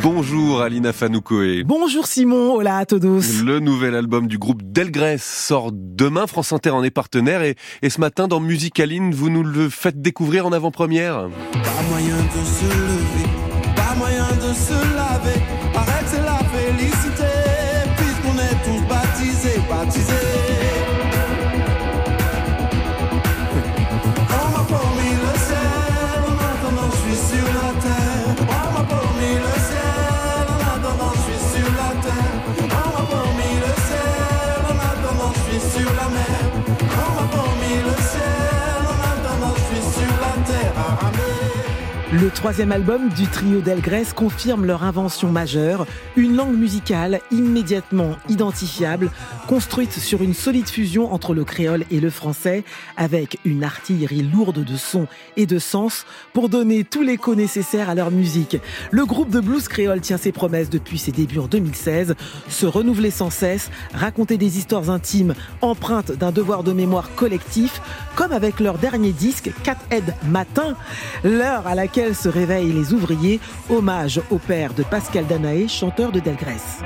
Bonjour Alina Fanoukoé. Bonjour Simon, hola à todos. Le nouvel album du groupe Delgrès sort demain, France Inter en est partenaire et, et ce matin dans Musicaline, vous nous le faites découvrir en avant-première. Pas moyen de se lever, pas moyen de se laver, arrête la félicité, Thank you. Le troisième album du trio Delgrès confirme leur invention majeure, une langue musicale immédiatement identifiable, construite sur une solide fusion entre le créole et le français, avec une artillerie lourde de sons et de sens pour donner tout l'écho nécessaire à leur musique. Le groupe de blues créole tient ses promesses depuis ses débuts en 2016, se renouveler sans cesse, raconter des histoires intimes empreintes d'un devoir de mémoire collectif, comme avec leur dernier disque, Cat Head Matin, l'heure à laquelle se réveillent les ouvriers, hommage au père de Pascal Danaé, chanteur de Delgrès.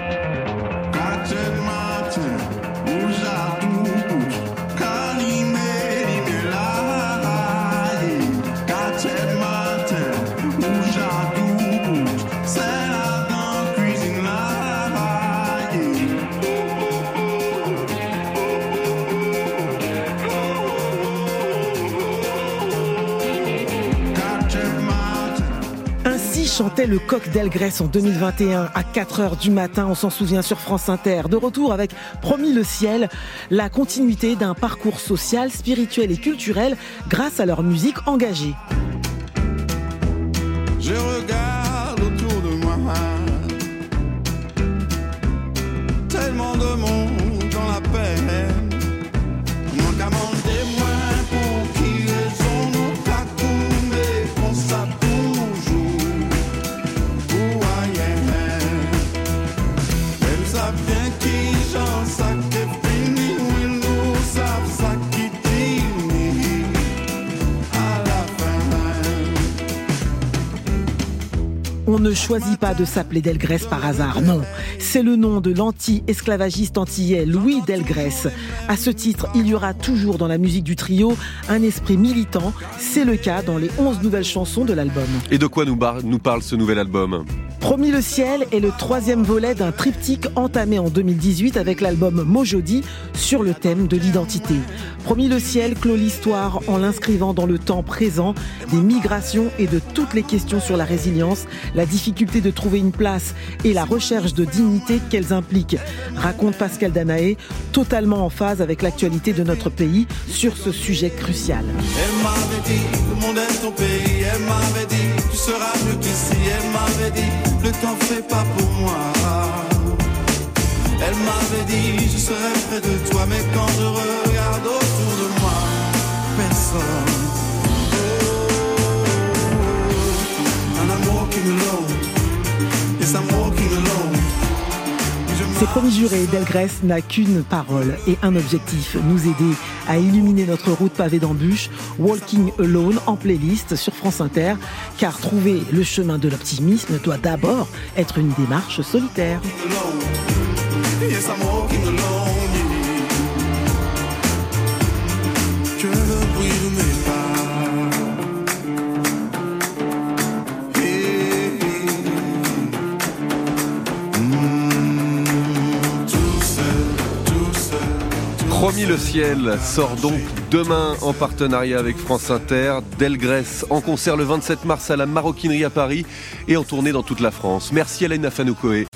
Chantait le coq d'Elgrès en 2021 à 4 heures du matin, on s'en souvient sur France Inter. De retour avec Promis le ciel, la continuité d'un parcours social, spirituel et culturel grâce à leur musique engagée. On ne choisit pas de s'appeler Delgrès par hasard, non. C'est le nom de l'anti-esclavagiste antillais Louis Delgrès. À ce titre, il y aura toujours dans la musique du trio un esprit militant. C'est le cas dans les 11 nouvelles chansons de l'album. Et de quoi nous, nous parle ce nouvel album? Promis le ciel est le troisième volet d'un triptyque entamé en 2018 avec l'album Mojodi sur le thème de l'identité. Promis le ciel clôt l'histoire en l'inscrivant dans le temps présent des migrations et de toutes les questions sur la résilience, la difficulté de trouver une place et la recherche de dignité qu'elles impliquent, raconte Pascal Danaé, totalement en phase avec l'actualité de notre pays sur ce sujet crucial. Elle m'avait dit, le monde est ton pays. Elle m'avait dit, tu seras mieux qu'ici. Elle m'avait dit, le temps fait pas pour moi. Elle m'avait dit, je serai près de toi. Mais quand je regarde autour Je C'est promis juré, Delgrès n'a qu'une parole et un objectif, nous aider à illuminer notre route pavée d'embûches, Walking Alone en playlist sur France Inter, car trouver le chemin de l'optimisme doit d'abord être une démarche solitaire. Promis le ciel sort donc demain en partenariat avec France Inter. Delgrès en concert le 27 mars à la Maroquinerie à Paris et en tournée dans toute la France. Merci Alina Fanoukoé.